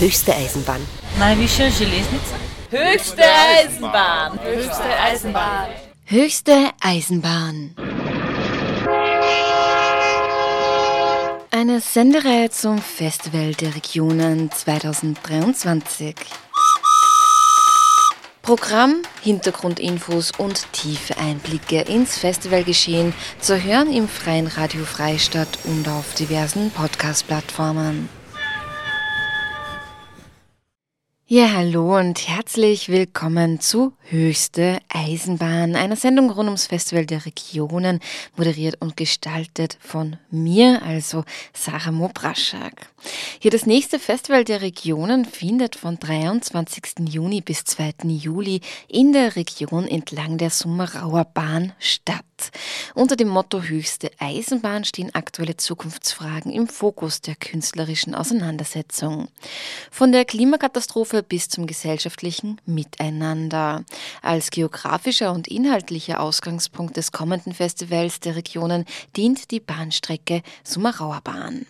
Höchste Eisenbahn. Najvyššia železnica? Höchste Eisenbahn. Höchste Eisenbahn. Höchste Eisenbahn. Eine Sendereihe zum Festival der Regionen 2023. Programm, Hintergrundinfos und tiefe Einblicke ins Festivalgeschehen zu hören im Freien Radio Freistadt und auf diversen Podcast-Plattformen. Ja, hallo und herzlich willkommen zu Höchste Eisenbahn, einer Sendung rund ums Festival der Regionen, moderiert und gestaltet von mir, also Sarah Mobraschak. Hier das nächste Festival der Regionen findet von 23. Juni bis 2. Juli in der Region entlang der Summerauer Bahn statt. Unter dem Motto Höchste Eisenbahn stehen aktuelle Zukunftsfragen im Fokus der künstlerischen Auseinandersetzung. Von der Klimakatastrophe bis zum gesellschaftlichen Miteinander. Als geografischer und inhaltlicher Ausgangspunkt des kommenden Festivals der Regionen dient die Bahnstrecke Summerauer Bahn.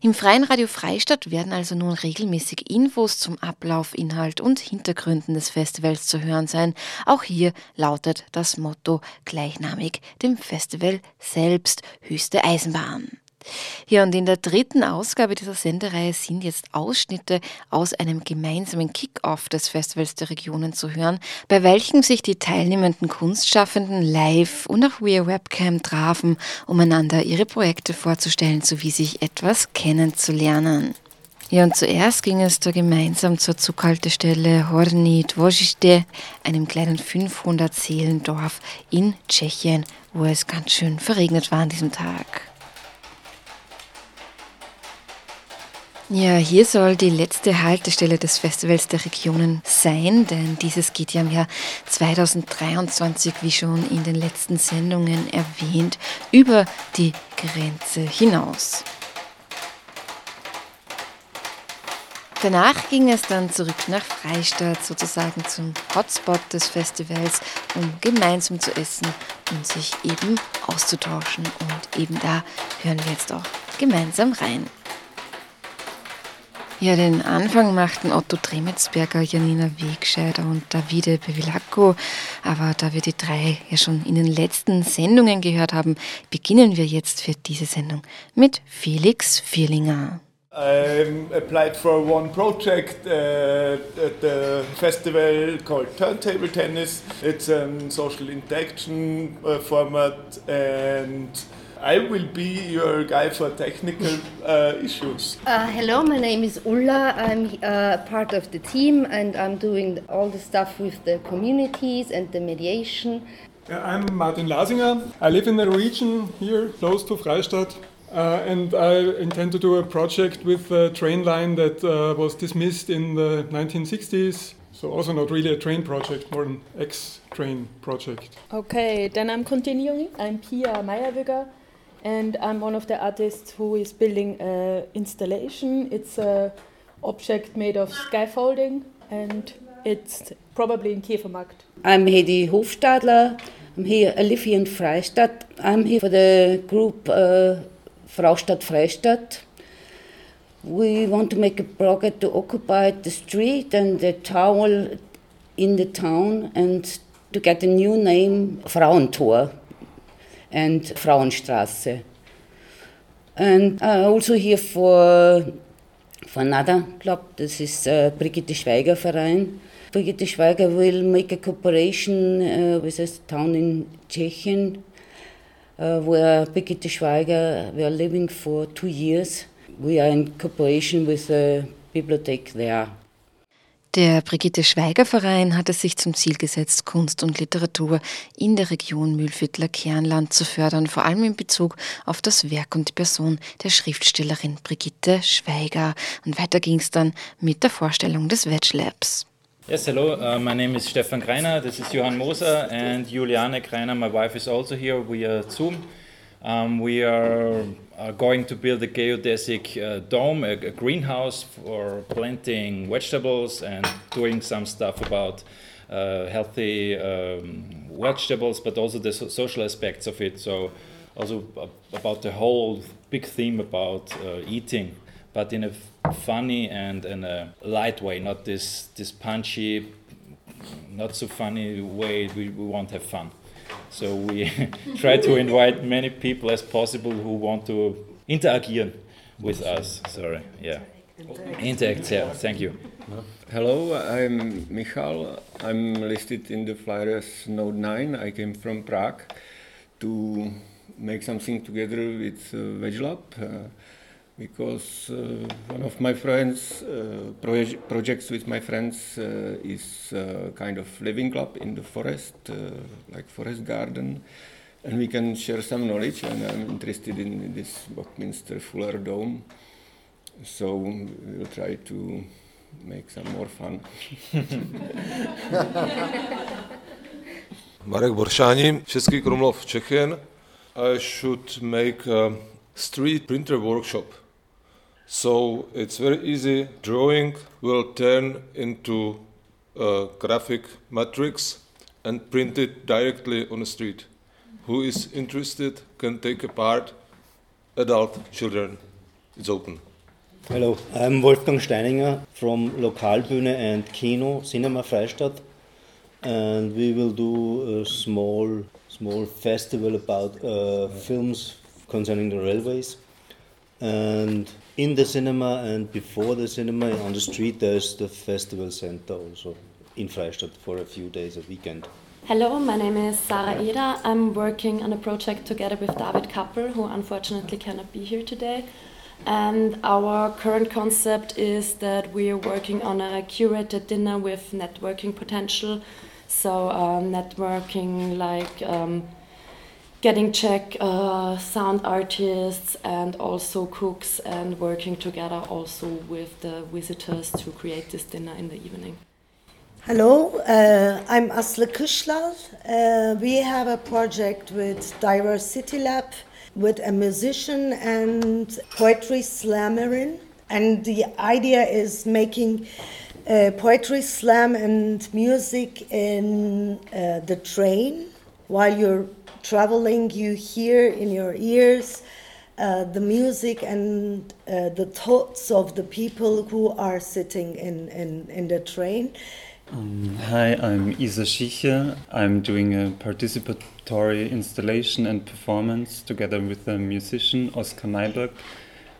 Im Freien Radio Freistadt werden also nun regelmäßig Infos zum Ablauf, Inhalt und Hintergründen des Festivals zu hören sein. Auch hier lautet das Motto gleichnamig dem Festival selbst höchste Eisenbahn. Ja, und in der dritten Ausgabe dieser Sendereihe sind jetzt Ausschnitte aus einem gemeinsamen Kick-Off des Festivals der Regionen zu hören, bei welchem sich die teilnehmenden Kunstschaffenden live und auch via Webcam trafen, um einander ihre Projekte vorzustellen sowie sich etwas kennenzulernen. Ja, und zuerst ging es da gemeinsam zur Zughaltestelle Horny Dvořište, einem kleinen 500-Seelendorf in Tschechien, wo es ganz schön verregnet war an diesem Tag. Ja, hier soll die letzte Haltestelle des Festivals der Regionen sein, denn dieses geht ja im Jahr 2023, wie schon in den letzten Sendungen erwähnt, über die Grenze hinaus. Danach ging es dann zurück nach Freistadt, sozusagen zum Hotspot des Festivals, um gemeinsam zu essen und sich eben auszutauschen. Und eben da hören wir jetzt auch gemeinsam rein. Ja, den Anfang machten Otto Tremetsberger, Janina Wegscheider und Davide Bevilacco. Aber da wir die drei ja schon in den letzten Sendungen gehört haben, beginnen wir jetzt für diese Sendung mit Felix Vierlinger. I applied for one project uh, at the festival called Turntable Tennis. It's a social interaction uh, format and I will be your guy for technical uh, issues. Uh, hello, my name is Ulla. I'm uh, part of the team and I'm doing all the stuff with the communities and the mediation. I'm Martin Lasinger. I live in the region here, close to Freistadt. Uh, and I intend to do a project with a train line that uh, was dismissed in the 1960s. So also not really a train project, more an ex-train project. Okay, then I'm continuing. I'm Pia Meyerwigger and I'm one of the artists who is building an installation. It's a object made of scaffolding and it's probably in Kefermarkt. I'm Hedi Hofstadler. I'm here, I live here in Freistadt. I'm here for the group uh, Fraustadt Freistadt. We want to make a project to occupy the street and the tower in the town and to get a new name, Frauentor and Frauenstraße. And uh, also here for, for another club, this is uh, Brigitte Schwaiger Verein. Brigitte Schwaiger will make a cooperation uh, with a town in Czechia uh, where Brigitte Schwaiger were living for two years. We are in cooperation with the bibliothek there. Der Brigitte Schweiger Verein hat es sich zum Ziel gesetzt, Kunst und Literatur in der Region Mühlviertler Kernland zu fördern, vor allem in Bezug auf das Werk und die Person der Schriftstellerin Brigitte Schweiger. Und weiter ging es dann mit der Vorstellung des Veg Labs. Yes, hello. Uh, my name is Stefan Greiner. This is Johann Moser and Juliane Greiner. My wife is also here. Are Zoom. Um, we are, are, going to build a geodesic uh, dome, a, a, greenhouse for planting vegetables and doing some stuff about uh, healthy um, vegetables, but also the so social aspects of it. So, also about the whole big theme about uh, eating but in a funny and in a light way, not this this punchy, not so funny way. We, we won't have fun. So we try to invite many people as possible who want to interagieren with us. Sorry, yeah. Interact, yeah, thank you. Hello, I'm Michal. I'm listed in the flyer as Node 9. I came from Prague to make something together with uh, VegLab uh, because uh, one of my friends, uh, proje projects with my friends, uh, is kind of living club in the forest, like forest garden. And we can share some knowledge, and I'm interested in this Buckminster Fuller Dome. So we'll try to make some more fun. Marek Boršáni, Český Krumlov, Czechien. I should make a street printer workshop. So it's very easy. Drawing will turn into a graphic matrix and print it directly on the street. Who is interested can take a part. Adult children, it's open. Hello, I'm Wolfgang Steininger from Lokalbühne and Kino Cinema Freistadt, and we will do a small small festival about uh, films concerning the railways. And in the cinema and before the cinema on the street, there's the festival center also in Freistadt for a few days a weekend. Hello, my name is Sarah Eder. I'm working on a project together with David Kappel, who unfortunately cannot be here today. And our current concept is that we are working on a curated dinner with networking potential. So, um, networking like um, getting Czech uh, sound artists and also cooks, and working together also with the visitors to create this dinner in the evening. Hello, uh, I'm Aslı Kışlar. Uh, we have a project with Diversity Lab with a musician and poetry slammer And the idea is making uh, poetry slam and music in uh, the train. While you're traveling, you hear in your ears uh, the music and uh, the thoughts of the people who are sitting in, in, in the train. Um, hi, I'm Isa Schieche. I'm doing a participatory installation and performance together with a musician, Oskar Neiberg,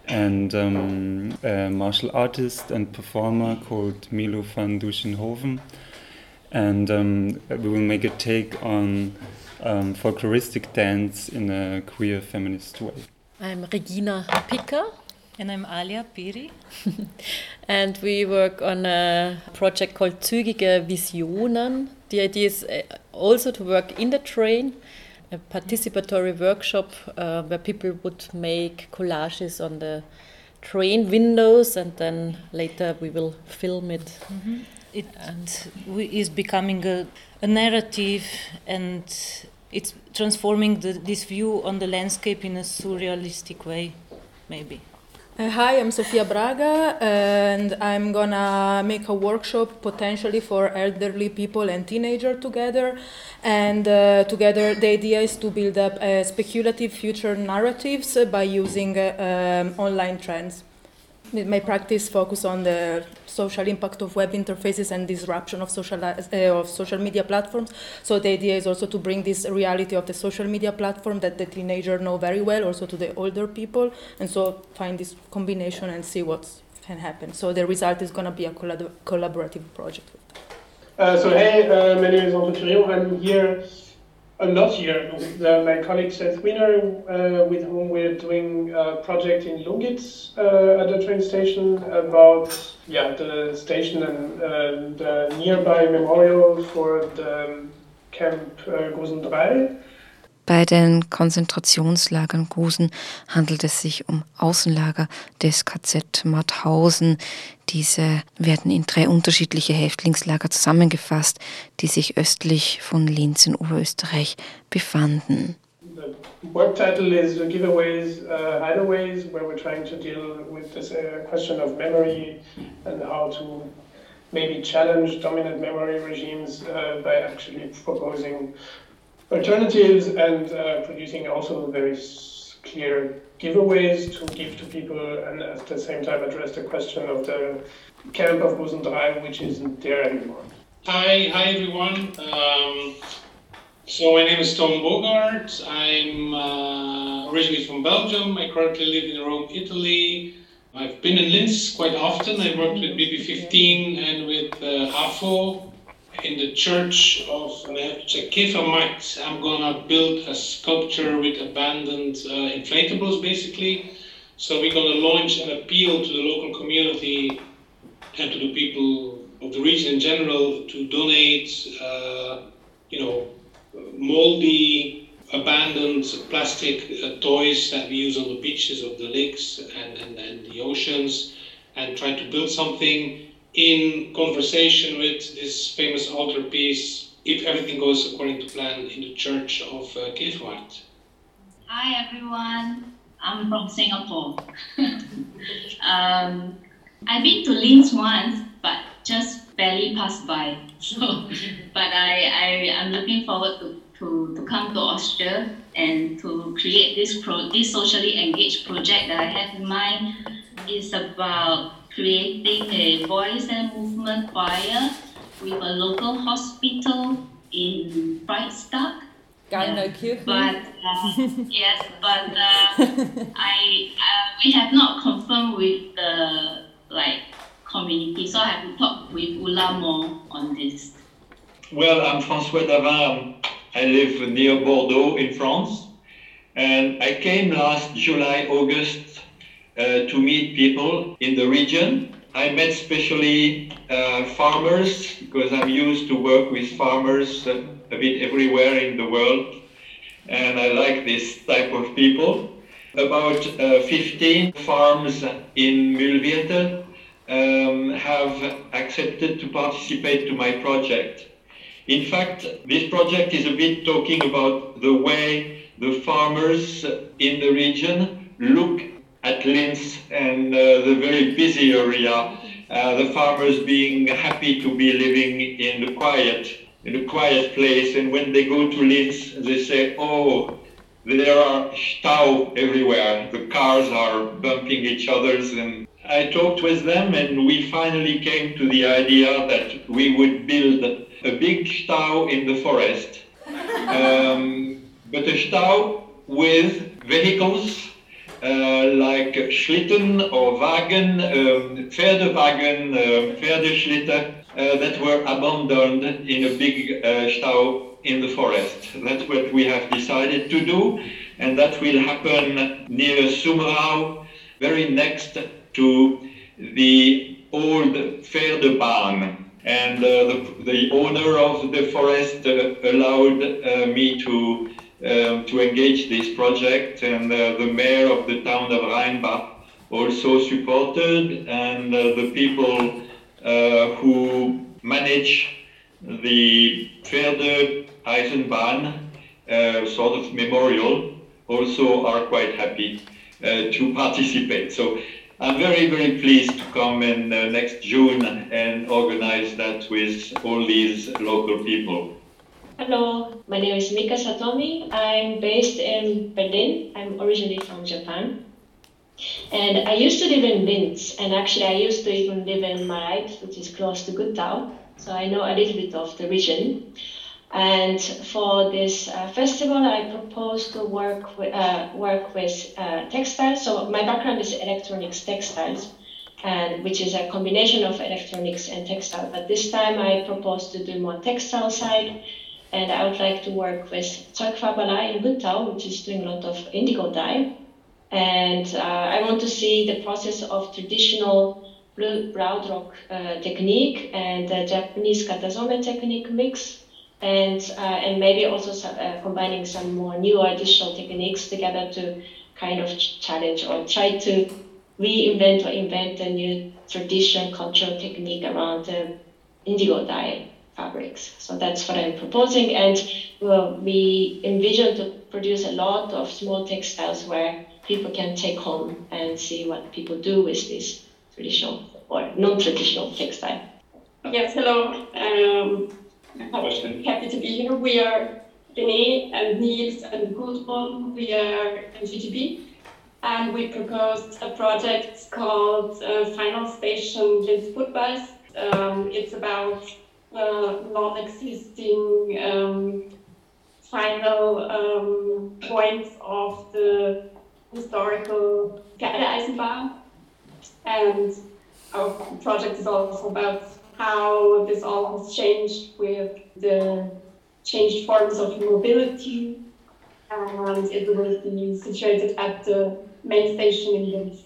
and um, a martial artist and performer called Milo van Duschenhoven. And um, we will make a take on um, folkloristic dance in a queer feminist way. I'm Regina Picker. And I'm Alia Piri. and we work on a project called Zügige Visionen. The idea is uh, also to work in the train, a participatory workshop uh, where people would make collages on the train windows and then later we will film it. Mm -hmm. It and is becoming a, a narrative and it's transforming the, this view on the landscape in a surrealistic way, maybe. Uh, hi, I'm Sofia Braga, and I'm gonna make a workshop potentially for elderly people and teenager together. And uh, together, the idea is to build up uh, speculative future narratives by using uh, um, online trends my practice focus on the social impact of web interfaces and disruption of social uh, of social media platforms. So the idea is also to bring this reality of the social media platform that the teenager know very well, also to the older people, and so find this combination and see what can happen. So the result is going to be a collab collaborative project. Uh, so hey, uh, my name is Anton Chirion. I'm here I'm not here. The, my colleague Seth Wiener, uh, with whom we're doing a project in Lungitz uh, at the train station about yeah the station and uh, the nearby memorial for the um, Camp uh, Gusen 3. Bei den Konzentrationslagern Gusen handelt es sich um Außenlager des KZ Mauthausen. Diese werden in drei unterschiedliche Häftlingslager zusammengefasst, die sich östlich von Linz in Oberösterreich befanden. The work title Giveaways, uh, Hideaways, where we're trying to deal with this uh, question of memory and how to maybe challenge dominant memory regimes uh, by actually proposing alternatives and uh, producing also very clear giveaways to give to people and at the same time address the question of the camp of Busendreim, which isn't there anymore. Hi, hi everyone. Um, so my name is Tom Bogaert. I'm uh, originally from Belgium. I currently live in Rome, Italy. I've been in Linz quite often. I worked with BB15 and with uh, AFO in the church of, Kefermarkt. I'm gonna build a sculpture with abandoned uh, inflatables basically. So we're gonna launch an appeal to the local community and to the people of the region in general to donate, uh, you know, moldy, abandoned plastic uh, toys that we use on the beaches of the lakes and, and, and the oceans and try to build something in conversation with this famous altar piece, if everything goes according to plan, in the church of uh, Hi everyone, I'm from Singapore. um, I've been to Linz once, but just barely passed by. So, but I, I am looking forward to, to, to come to Austria and to create this pro this socially engaged project that I have in mind. It's about creating a voice and movement choir with a local hospital in Freistadt. Gallneukirchen. But uh, yes, but uh, I uh, we have not confirmed with the like community, so I have to talk with Ula more on this. Well, I'm François Davin. I live near Bordeaux in France, and I came last July, August to meet people in the region. I met especially uh, farmers because I'm used to work with farmers uh, a bit everywhere in the world, and I like this type of people. About uh, 15 farms in Mulviertel um, have accepted to participate to my project. In fact, this project is a bit talking about the way the farmers in the region look at Linz and uh, the very busy area, uh, the farmers being happy to be living in the quiet, in a quiet place. And when they go to Linz, they say, oh, there are stau everywhere. The cars are bumping each other's and I talked with them and we finally came to the idea that we would build a big stau in the forest. Um, but a stau with vehicles like Schlitten or Wagen, um, Pferdewagen, uh, Pferdeschlitter, uh, that were abandoned in a big uh, stau in the forest. That's what we have decided to do, and that will happen near Summerau, very next to the old Pferdebahn. And uh, the, the owner of the forest uh, allowed uh, me to, um, to engage this project, and uh, the mayor of the town of Rainbach also supported, and uh, the people uh, who manage the Pferde Eisenbahn sort of memorial also are quite happy to participate. So I'm very, very pleased to come in uh, next June and organize that with all these local people. Hello, my name is Mika Satomi. I'm based in Berlin. I'm originally from Japan. And I used to live in Linz, and actually, I used to even live in Mareit, which is close to Gutau. So I know a little bit of the region. And for this uh, festival, I propose to work with, uh, work with uh, textiles. So my background is electronics textiles, and which is a combination of electronics and textile. But this time I propose to do more textile side, and I would like to work with Zeugfarberlei in Gutau, which is doing a lot of indigo dye. And uh, I want to see the process of traditional blue Blaudruck uh, technique and the Japanese katazome technique mix and uh, and maybe also uh, combining some more new additional techniques together to kind of challenge or try to reinvent or invent a new traditional cultural technique around the indigo dye fabrics. So that's what I'm proposing, and well, we envision to produce a lot of small textiles where people can take home and see what people do with this traditional or non-traditional textile. Yes, hello. Um, happy to be here. We are René and Niels and Gudrun, we are NGGB, and we proposed a project called uh, Final Station Linz Footbus. Um, it's about uh, non-existing um, final um, points of the historical Pferdeeisenbahn. And our project is also about how this all has changed with the changed forms of mobility. And it will be situated at the main station in Linz.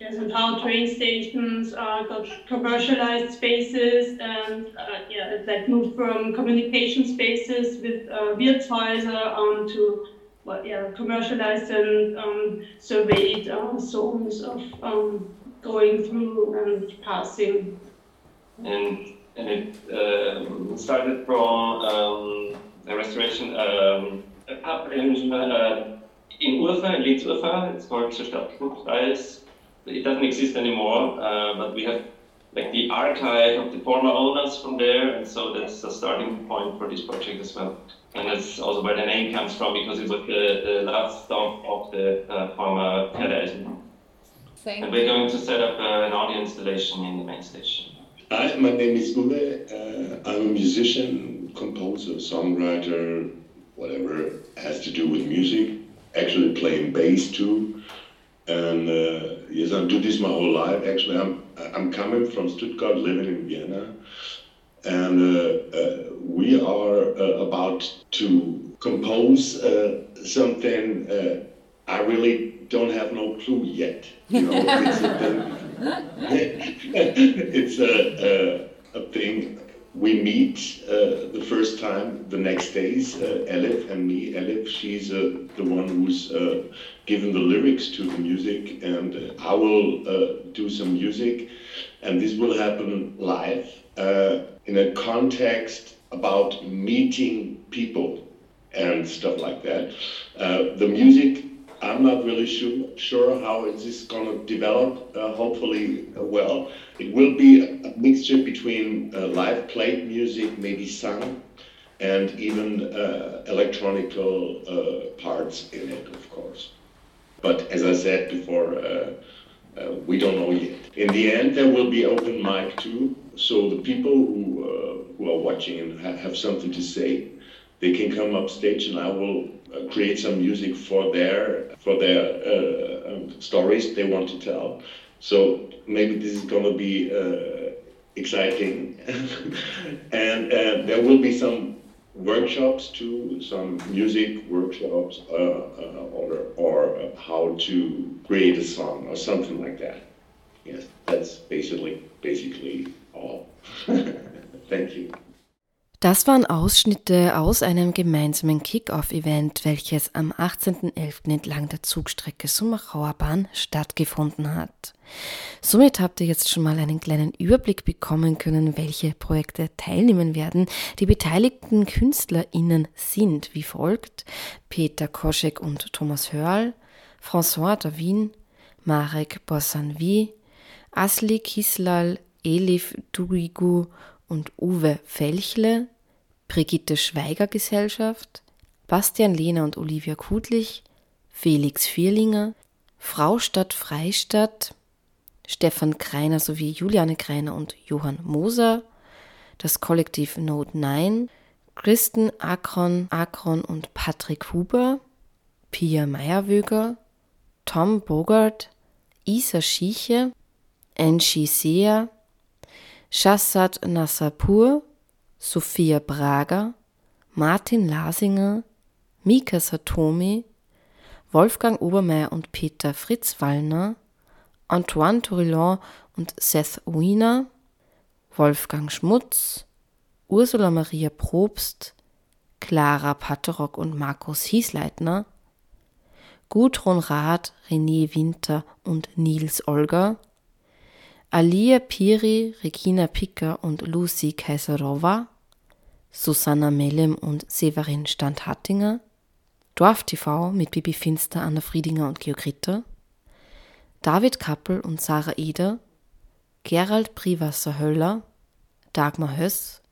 Yes, and how train stations got commercialized spaces and uh, yeah, like moved from communication spaces with uh, Wirtshäuser to well, yeah, commercialized and um, surveyed uh, zones of um, going through and passing. And, and it um, started from um, a restoration um, a pub in, uh, in Urfahr, in Leeds Urfahr. It's called Stadtflugpreis it doesn't exist anymore, uh, but we have like the archive of the former owners from there, and so that's a starting point for this project as well. And that's also where the name comes from because it was the, the last stop of the uh, former Pferdeisen. And we're going to set up uh, an audio installation in the main station. Hi, my name is Uwe. Uh, I'm a musician, composer, songwriter, whatever has to do with music. Actually, playing bass too. And uh, yes, I do this my whole life. Actually, I'm I'm coming from Stuttgart, living in Vienna, and uh, uh, we are about to compose something. I really don't have no clue yet. You know, it's a, it's a, a thing we meet uh, the first time the next days, uh, Elif and me. Elif, she's uh, the one who's uh, given the lyrics to the music, and uh, I will uh, do some music, and this will happen live in a context about meeting people and stuff like that. the music I'm not really sure, sure how is this going to develop. Uh, hopefully, uh, well, it will be a, mixture between uh, live played music, maybe sung, and even uh, electronical uh, parts in it, of course. But as I said before, uh, we don't know yet. In the end, there will be open mic too, so the people who who are watching and have something to say, they can come up stage, and I will uh, create some music for their for their uh, um, stories they want to tell. So maybe this is going to be uh, exciting, and uh, there will be some workshops too, some music workshops, uh, uh, or or how to create a song or something like that. Yes, that's basically basically all. Thank you. Das waren Ausschnitte aus einem gemeinsamen Kick-Off-Event, welches am 18.11. entlang der Zugstrecke Sumachauer Bahn stattgefunden hat. Somit habt ihr jetzt schon mal einen kleinen Überblick bekommen können, welche Projekte teilnehmen werden. Die beteiligten KünstlerInnen sind wie folgt: Peter Koschek und Thomas Hörl, François Davin, Marek Bossanvi, Asli Kislal, Elif Duigu und Uwe Felchle, Brigitte Schweiger Gesellschaft, Bastian Lehner und Olivia Kudlich, Felix Vierlinger, Frau Stadt Freistadt, Stefan Kreiner sowie Juliane Kreiner und Johann Moser, das Kollektiv Note 9, Kristen Akron, Akron und Patrick Huber, Pia Meyerwöger, Tom Bogart, Isa Schieche, Angie Sea, Shassad Nassapur, Sophia Brager, Martin Lasinger, Mika Satomi, Wolfgang Obermeier und Peter Fritz Wallner, Antoine Tourillon und Seth Wiener, Wolfgang Schmutz, Ursula Maria Probst, Clara Patterock und Markus Hiesleitner, Gudrun Rath, René Winter und Nils Olger, Alia Piri, Regina Picker und Lucy Kaiserova, Susanna Mellem und Severin Standhattinger, Dorf TV mit Bibi Finster, Anna Friedinger und Georg Ritter, David Kappel und Sarah Eder, Gerald Priwasser Höller, Dagmar Höss,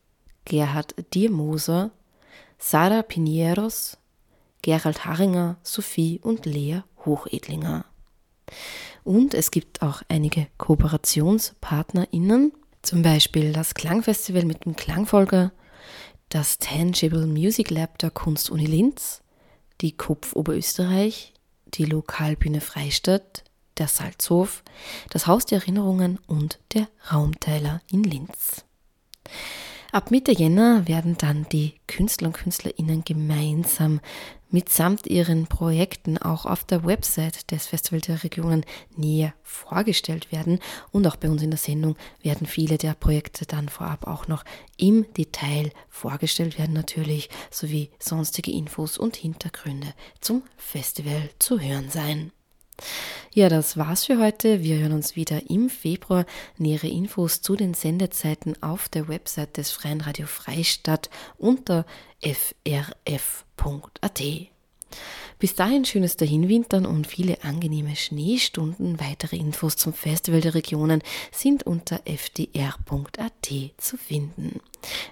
Gerhard Diermoser, Sarah Pinieros, Gerald Haringer, Sophie und Lea Hochedlinger. Und es gibt auch einige KooperationspartnerInnen, zum Beispiel das Klangfestival mit dem Klangfolger, das Tangible Music Lab der Kunstuni Linz, die Kopf Oberösterreich, die Lokalbühne Freistadt, der Salzhof, das Haus der Erinnerungen und der Raumteiler in Linz. Ab Mitte Jänner werden dann die Künstler und Künstlerinnen gemeinsam mitsamt ihren Projekten auch auf der Website des Festival der Regionen näher vorgestellt werden. Und auch bei uns in der Sendung werden viele der Projekte dann vorab auch noch im Detail vorgestellt werden natürlich, sowie sonstige Infos und Hintergründe zum Festival zu hören sein. Ja, das war's für heute. Wir hören uns wieder im Februar. Nähere Infos zu den Sendezeiten auf der Website des Freien Radio Freistadt unter frf.at. Bis dahin schönes Dahinwintern und viele angenehme Schneestunden. Weitere Infos zum Festival der Regionen sind unter fdr.at zu finden.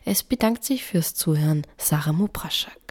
Es bedankt sich fürs Zuhören Sarah Mupraschak.